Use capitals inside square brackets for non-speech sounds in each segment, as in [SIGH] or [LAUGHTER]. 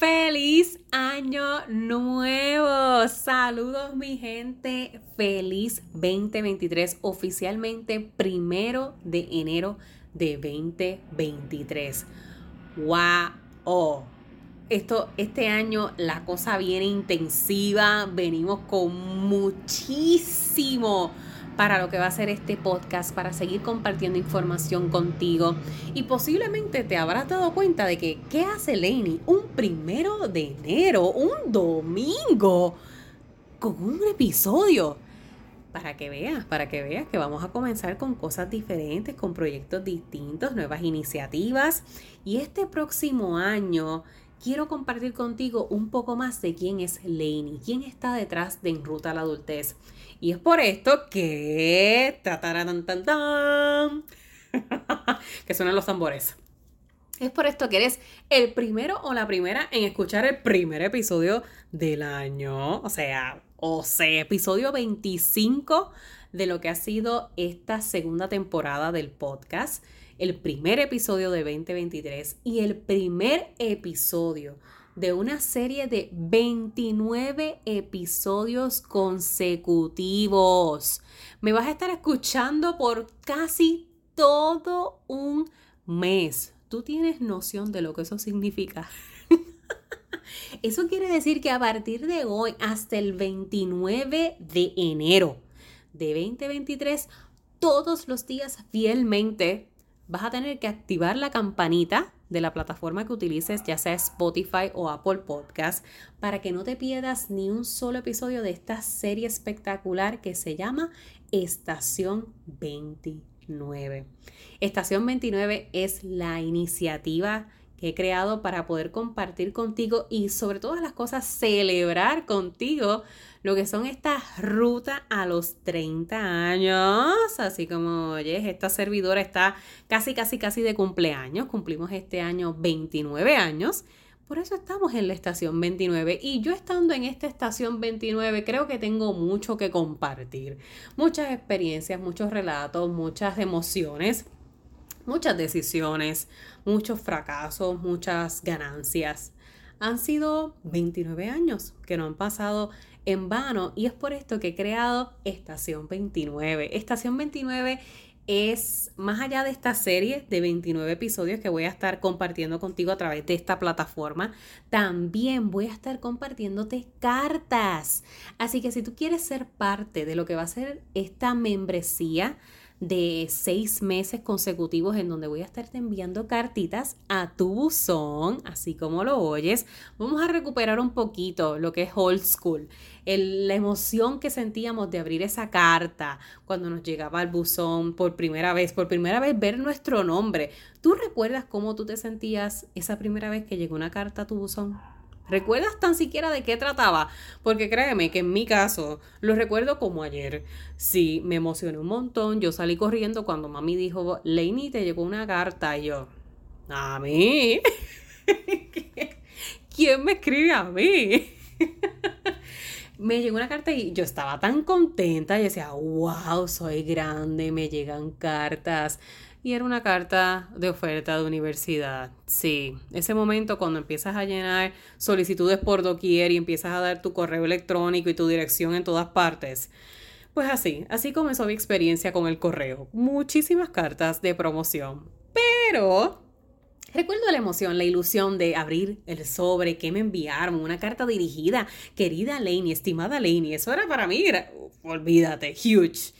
¡Feliz año nuevo! Saludos mi gente. Feliz 2023. Oficialmente primero de enero de 2023. ¡Wow! Esto, este año la cosa viene intensiva. Venimos con muchísimo para lo que va a ser este podcast, para seguir compartiendo información contigo. Y posiblemente te habrás dado cuenta de que, ¿qué hace Lainey un primero de enero, un domingo, con un episodio? Para que veas, para que veas que vamos a comenzar con cosas diferentes, con proyectos distintos, nuevas iniciativas. Y este próximo año quiero compartir contigo un poco más de quién es Lainey, quién está detrás de En Ruta a la Adultez. Y es por esto que... [LAUGHS] que suenan los tambores. Es por esto que eres el primero o la primera en escuchar el primer episodio del año. O sea, o sea, episodio 25 de lo que ha sido esta segunda temporada del podcast. El primer episodio de 2023 y el primer episodio de una serie de 29 episodios consecutivos. Me vas a estar escuchando por casi todo un mes. ¿Tú tienes noción de lo que eso significa? [LAUGHS] Eso quiere decir que a partir de hoy hasta el 29 de enero de 2023, todos los días fielmente vas a tener que activar la campanita de la plataforma que utilices, ya sea Spotify o Apple Podcast, para que no te pierdas ni un solo episodio de esta serie espectacular que se llama Estación 29. Estación 29 es la iniciativa he creado para poder compartir contigo y sobre todas las cosas celebrar contigo lo que son estas rutas a los 30 años. Así como, oyes, esta servidora está casi, casi, casi de cumpleaños. Cumplimos este año 29 años. Por eso estamos en la estación 29 y yo estando en esta estación 29 creo que tengo mucho que compartir. Muchas experiencias, muchos relatos, muchas emociones muchas decisiones, muchos fracasos, muchas ganancias. Han sido 29 años que no han pasado en vano y es por esto que he creado Estación 29. Estación 29 es más allá de esta serie de 29 episodios que voy a estar compartiendo contigo a través de esta plataforma, también voy a estar compartiéndote cartas. Así que si tú quieres ser parte de lo que va a ser esta membresía, de seis meses consecutivos en donde voy a estarte enviando cartitas a tu buzón, así como lo oyes. Vamos a recuperar un poquito lo que es old school, la emoción que sentíamos de abrir esa carta cuando nos llegaba al buzón por primera vez, por primera vez ver nuestro nombre. ¿Tú recuerdas cómo tú te sentías esa primera vez que llegó una carta a tu buzón? ¿Recuerdas tan siquiera de qué trataba? Porque créeme que en mi caso lo recuerdo como ayer. Sí, me emocioné un montón. Yo salí corriendo cuando mami dijo, Lainey, te llegó una carta. Y yo, ¿a mí? [LAUGHS] ¿Quién me escribe a mí? [LAUGHS] me llegó una carta y yo estaba tan contenta y decía, wow, soy grande, me llegan cartas y era una carta de oferta de universidad. Sí, ese momento cuando empiezas a llenar solicitudes por doquier y empiezas a dar tu correo electrónico y tu dirección en todas partes. Pues así, así comenzó mi experiencia con el correo. Muchísimas cartas de promoción. Pero Recuerdo la emoción, la ilusión de abrir el sobre que me enviaron, una carta dirigida, querida Laney, estimada Laney. Eso era para mí, olvídate, huge.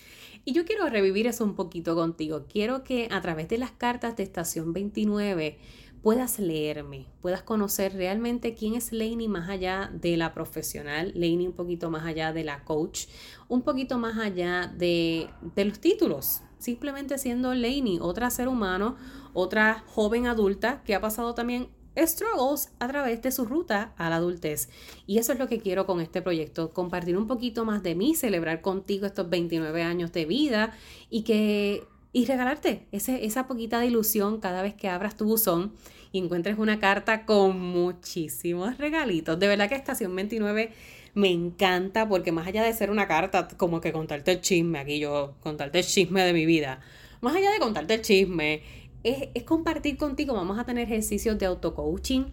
Y yo quiero revivir eso un poquito contigo. Quiero que a través de las cartas de Estación 29 puedas leerme, puedas conocer realmente quién es Lainey más allá de la profesional, Lainey un poquito más allá de la coach, un poquito más allá de, de los títulos, simplemente siendo Lainey, otra ser humano, otra joven adulta que ha pasado también struggles a través de su ruta a la adultez. Y eso es lo que quiero con este proyecto, compartir un poquito más de mí, celebrar contigo estos 29 años de vida y que y regalarte ese, esa poquita de ilusión cada vez que abras tu buzón y encuentres una carta con muchísimos regalitos. De verdad que Estación 29 me encanta porque más allá de ser una carta, como que contarte el chisme, aquí yo contarte el chisme de mi vida, más allá de contarte el chisme es, compartir contigo. Vamos a tener ejercicios de auto-coaching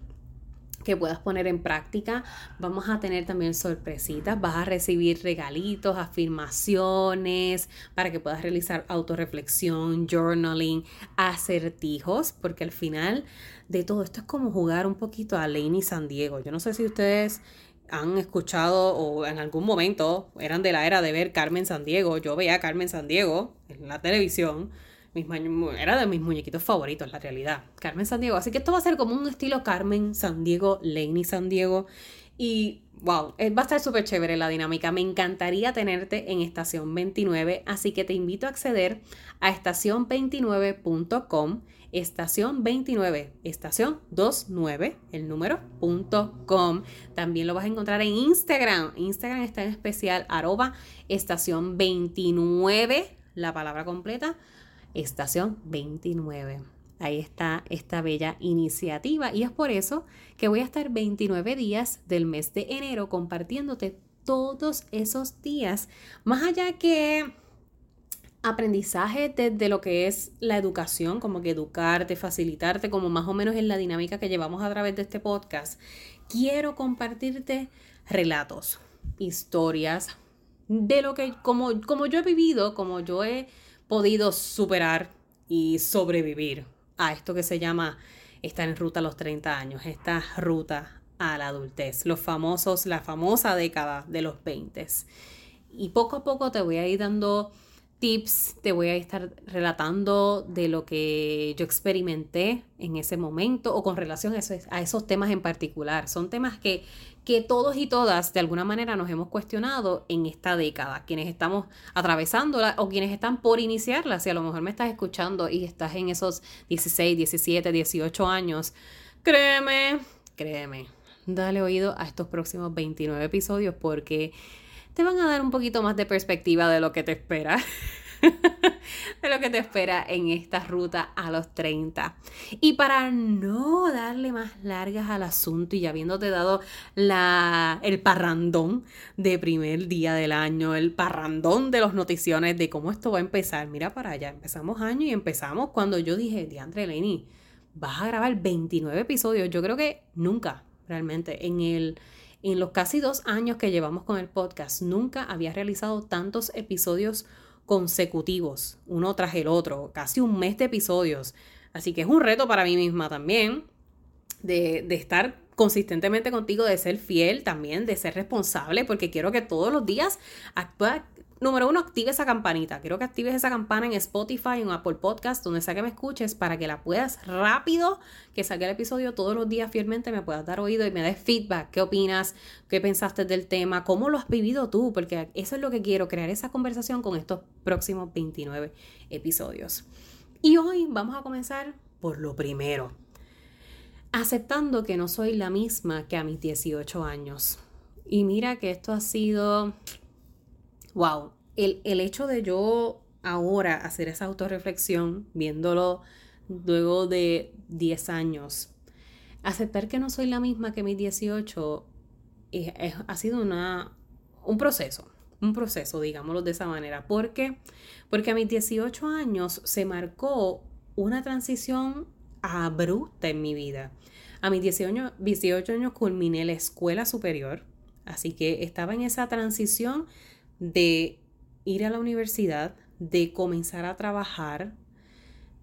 que puedas poner en práctica. Vamos a tener también sorpresitas, vas a recibir regalitos, afirmaciones para que puedas realizar autorreflexión, journaling, acertijos, porque al final de todo esto es como jugar un poquito a Laney San Diego. Yo no sé si ustedes han escuchado o en algún momento eran de la era de ver Carmen San Diego. Yo veía a Carmen San Diego en la televisión era de mis muñequitos favoritos, la realidad. Carmen San Diego. Así que esto va a ser como un estilo Carmen San Diego, Laney San Diego. Y wow, eh, va a estar súper chévere la dinámica. Me encantaría tenerte en estación 29. Así que te invito a acceder a estación29.com. Estación 29, estación 29, el número .com. También lo vas a encontrar en Instagram. Instagram está en especial arroba estación 29, la palabra completa estación 29. Ahí está esta bella iniciativa y es por eso que voy a estar 29 días del mes de enero compartiéndote todos esos días, más allá que aprendizaje desde lo que es la educación, como que educarte, facilitarte, como más o menos en la dinámica que llevamos a través de este podcast, quiero compartirte relatos, historias de lo que, como, como yo he vivido, como yo he podido superar y sobrevivir a esto que se llama estar en ruta a los 30 años, esta ruta a la adultez, los famosos, la famosa década de los 20. Y poco a poco te voy a ir dando tips, te voy a estar relatando de lo que yo experimenté en ese momento o con relación a esos, a esos temas en particular. Son temas que, que todos y todas de alguna manera nos hemos cuestionado en esta década, quienes estamos atravesándola o quienes están por iniciarla. Si a lo mejor me estás escuchando y estás en esos 16, 17, 18 años, créeme, créeme, dale oído a estos próximos 29 episodios porque te van a dar un poquito más de perspectiva de lo que te espera. [LAUGHS] [LAUGHS] de lo que te espera en esta ruta a los 30. Y para no darle más largas al asunto y habiéndote dado la, el parrandón de primer día del año, el parrandón de las noticiones de cómo esto va a empezar, mira para allá, empezamos año y empezamos cuando yo dije, Diandre Lenny, vas a grabar 29 episodios. Yo creo que nunca realmente en el en los casi dos años que llevamos con el podcast, nunca había realizado tantos episodios consecutivos, uno tras el otro, casi un mes de episodios. Así que es un reto para mí misma también de, de estar consistentemente contigo, de ser fiel también, de ser responsable, porque quiero que todos los días actúe, Número uno, active esa campanita. Quiero que actives esa campana en Spotify, en Apple Podcast, donde sea que me escuches, para que la puedas rápido, que salga el episodio todos los días fielmente, me puedas dar oído y me des feedback. ¿Qué opinas? ¿Qué pensaste del tema? ¿Cómo lo has vivido tú? Porque eso es lo que quiero, crear esa conversación con estos próximos 29 episodios. Y hoy vamos a comenzar por lo primero. Aceptando que no soy la misma que a mis 18 años. Y mira que esto ha sido wow, el, hecho de yo ahora hacer esa autorreflexión, viéndolo luego de 10 años, aceptar que no soy la misma que mis 18 ha sido una, un proceso, un proceso, digámoslo de esa manera. ¿Por qué? Porque a mis 18 años se marcó una transición abrupta en mi vida. A mis 18, 18 años culminé la escuela superior, así que estaba en esa transición de ir a la universidad, de comenzar a trabajar,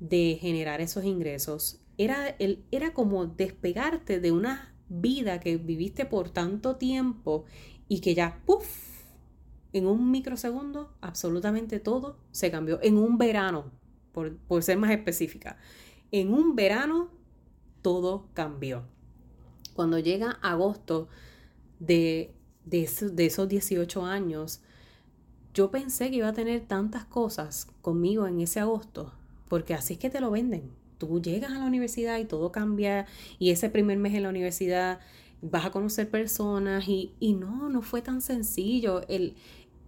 de generar esos ingresos. Era, el, era como despegarte de una vida que viviste por tanto tiempo y que ya, ¡puf! En un microsegundo, absolutamente todo se cambió. En un verano, por, por ser más específica. En un verano, todo cambió. Cuando llega agosto de, de, de esos 18 años, yo pensé que iba a tener tantas cosas conmigo en ese agosto, porque así es que te lo venden. tú llegas a la universidad y todo cambia y ese primer mes en la universidad vas a conocer personas y, y no, no fue tan sencillo. El,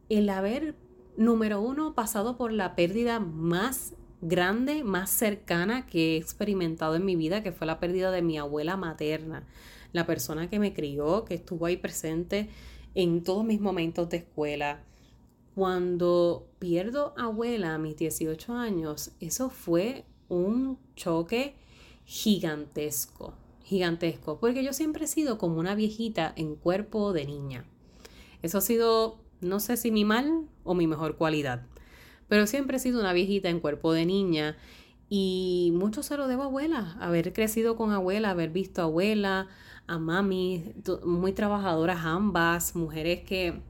el haber, número uno, pasado por la pérdida más grande, más cercana que he experimentado en mi vida, que fue la pérdida de mi abuela materna, la persona que me crió, que estuvo ahí presente en todos mis momentos de escuela. Cuando pierdo abuela a mis 18 años, eso fue un choque gigantesco, gigantesco, porque yo siempre he sido como una viejita en cuerpo de niña. Eso ha sido, no sé si mi mal o mi mejor cualidad, pero siempre he sido una viejita en cuerpo de niña y mucho se lo debo a abuela, haber crecido con abuela, haber visto a abuela, a mami, muy trabajadoras ambas, mujeres que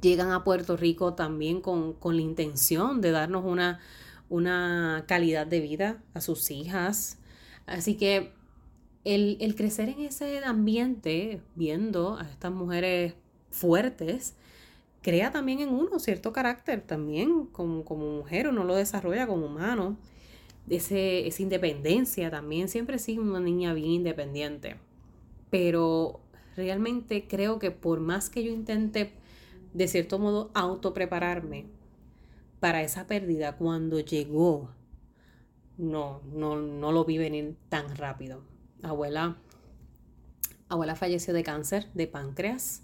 llegan a Puerto Rico también con, con la intención de darnos una, una calidad de vida a sus hijas. Así que el, el, crecer en ese ambiente, viendo a estas mujeres fuertes, crea también en uno cierto carácter también como, como mujer, uno lo desarrolla como humano. Ese, esa independencia también, siempre he sido una niña bien independiente. Pero realmente creo que por más que yo intente de cierto modo autoprepararme para esa pérdida cuando llegó, no, no, no lo vi venir tan rápido. Abuela, abuela falleció de cáncer de páncreas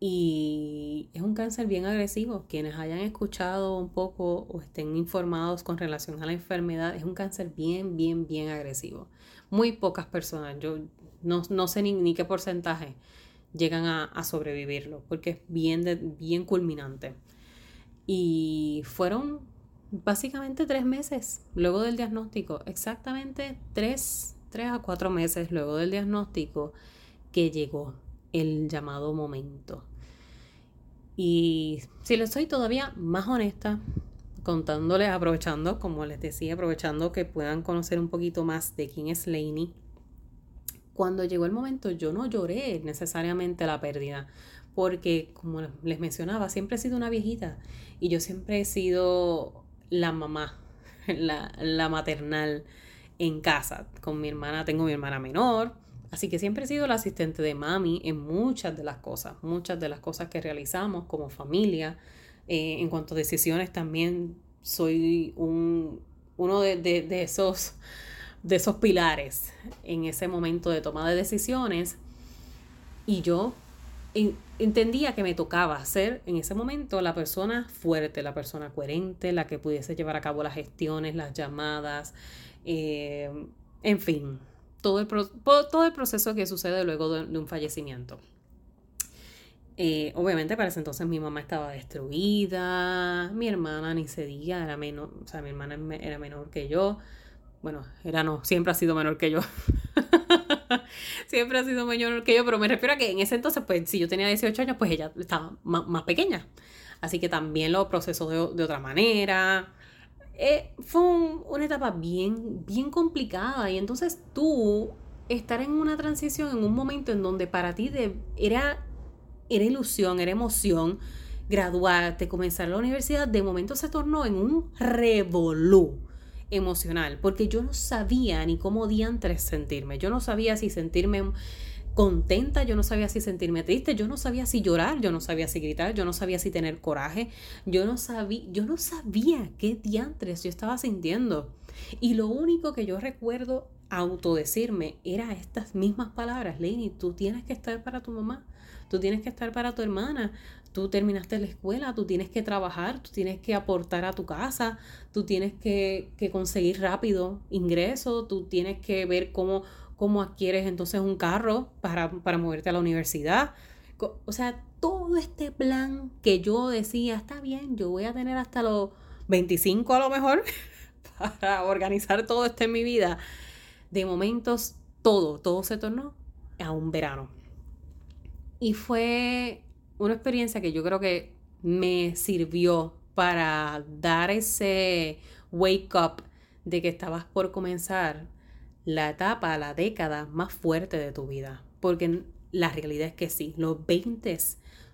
y es un cáncer bien agresivo. Quienes hayan escuchado un poco o estén informados con relación a la enfermedad, es un cáncer bien, bien, bien agresivo. Muy pocas personas, yo no, sé ni, qué porcentaje llegan a, sobrevivirlo, porque es bien, bien culminante. Y fueron básicamente tres meses luego del diagnóstico, exactamente tres, tres a cuatro meses luego del diagnóstico que llegó el llamado momento. Y si les soy todavía más honesta, contándoles, aprovechando, como les decía, aprovechando que puedan conocer un poquito más de quién es Lainey. Cuando llegó el momento, yo no lloré necesariamente la pérdida, porque como les mencionaba, siempre he sido una viejita y yo siempre he sido la mamá, [LAUGHS] la, maternal en casa. Con mi hermana, tengo mi hermana menor, Así que siempre he sido la asistente de mami en muchas de las cosas, muchas de las cosas que realizamos como familia. Eh, en cuanto a decisiones también soy un, uno de, esos, de esos pilares en ese momento de toma de decisiones. Y yo entendía que me tocaba ser en ese momento la persona fuerte, la persona coherente, la que pudiese llevar a cabo las gestiones, las llamadas, eh, en fin, todo el, todo el proceso que sucede luego de, un fallecimiento. Eh, obviamente para ese entonces mi mamá estaba destruida, mi hermana ni se diga, era menor, o sea, mi hermana era menor que yo. Bueno, era no, siempre ha sido menor que yo. [LAUGHS] siempre ha sido menor que yo, pero me refiero a que en ese entonces, pues si yo tenía 18 años, pues ella estaba más, pequeña. Así que también lo procesó de, de otra manera. Eh, fue una etapa bien, bien complicada y entonces tú estar en una transición en un momento en donde para ti era, era ilusión, era emoción, graduarte, comenzar la universidad, de momento se tornó en un revolú emocional, porque yo no sabía ni cómo diantres sentirme, yo no sabía si sentirme contenta, yo no sabía si sentirme triste, yo no sabía si llorar, yo no sabía si gritar, yo no sabía si tener coraje, yo no sabía, yo no sabía qué diantres yo estaba sintiendo. Y lo único que yo recuerdo autodecirme era estas mismas palabras, Lenny, tú tienes que estar para tu mamá, tú tienes que estar para tu hermana, tú terminaste la escuela, tú tienes que trabajar, tú tienes que aportar a tu casa, tú tienes que, que conseguir rápido ingreso, tú tienes que ver cómo cómo adquieres entonces un carro para, para moverte a la universidad. O sea, todo este plan que yo decía, está bien, yo voy a tener hasta los 25 a lo mejor [LAUGHS] para organizar todo esto en mi vida. De momentos, todo, todo se tornó a un verano. Y fue una experiencia que yo creo que me sirvió para dar ese wake up de que estabas por comenzar la etapa, la década más fuerte de tu vida. Porque la realidad es que sí, los 20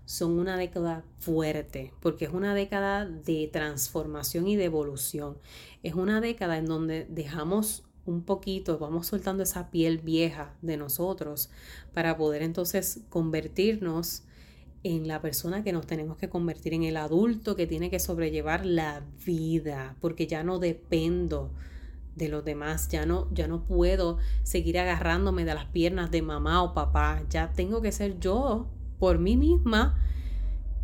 son una década fuerte, porque es una década de transformación y de evolución. Es una década en donde dejamos un poquito, vamos soltando esa piel vieja de nosotros para poder entonces convertirnos en la persona que nos tenemos que convertir, en el adulto que tiene que sobrellevar la vida, porque ya no dependo de los demás, ya no, ya no puedo seguir agarrándome de las piernas de mamá o papá, ya tengo que ser yo por mí misma,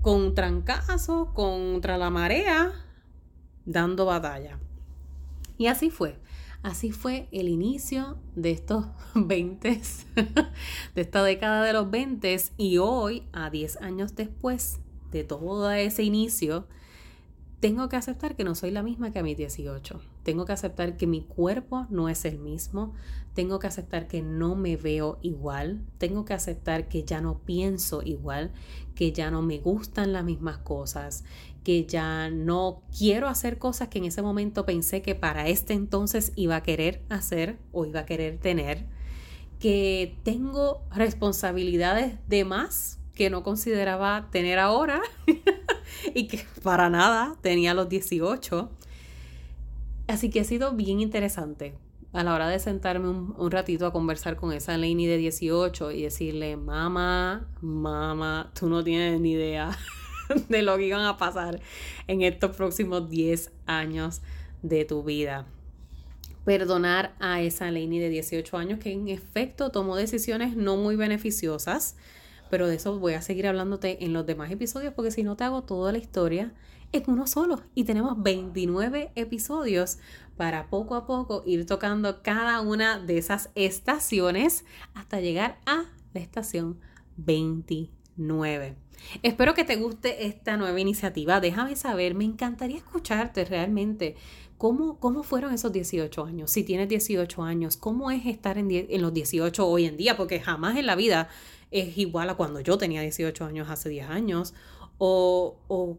con trancazo, contra la marea, dando batalla. Y así fue. Así fue el inicio de estos [LAUGHS] 20, de esta década de los 20 y hoy, a 10 años después de todo ese inicio, tengo que aceptar que no soy la misma que a mis 18. Tengo que aceptar que mi cuerpo no es el mismo. Tengo que aceptar que no me veo igual. Tengo que aceptar que ya no pienso igual, que ya no me gustan las mismas cosas, que ya no quiero hacer cosas que en ese momento pensé que para este entonces iba a querer hacer o iba a querer tener. Que tengo responsabilidades de más que no consideraba tener ahora [LAUGHS] [LAUGHS] y que para nada tenía los 18. Así que ha sido bien interesante a la hora de sentarme un, ratito a conversar con esa Lainey de 18 y decirle, mamá, mamá, tú no tienes ni idea [LAUGHS] de lo que iban a pasar en estos próximos 10 años de tu vida. Perdonar a esa Lainey de 18 años que en efecto tomó decisiones no muy beneficiosas pero de eso voy a seguir hablándote en los demás episodios porque si no te hago toda la historia en uno solo y tenemos 29 episodios para poco a poco ir tocando cada una de esas estaciones hasta llegar a la estación 29. Espero que te guste esta nueva iniciativa. Déjame saber, me encantaría escucharte realmente. ¿Cómo, ¿Cómo fueron esos 18 años? Si tienes 18 años, ¿cómo es estar en, en los 18 hoy en día? Porque jamás en la vida es igual a cuando yo tenía 18 años hace 10 años, o, o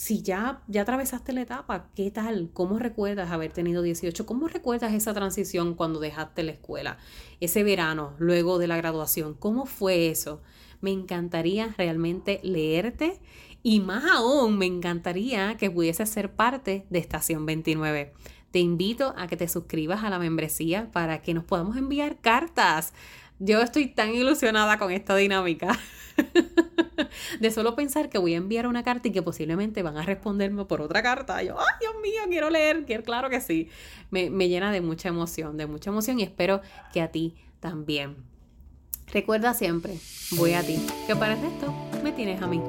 si ya, ya atravesaste la etapa, ¿qué tal? ¿Cómo recuerdas haber tenido 18? ¿Cómo recuerdas esa transición cuando dejaste la escuela? Ese verano, luego de la graduación, ¿cómo fue eso? Me encantaría realmente leerte y más aún me encantaría que pudiese ser parte de Estación 29. Te invito a que te suscribas a la membresía para que nos podamos enviar cartas yo estoy tan ilusionada con esta dinámica. [LAUGHS] de solo pensar que voy a enviar una carta y que posiblemente van a responderme por otra carta. yo, ay, Dios mío, quiero leer, quiero, claro que sí. Me, me llena de mucha emoción, de mucha emoción y espero que a ti también. Recuerda siempre, voy a ti, que para esto me tienes a mí.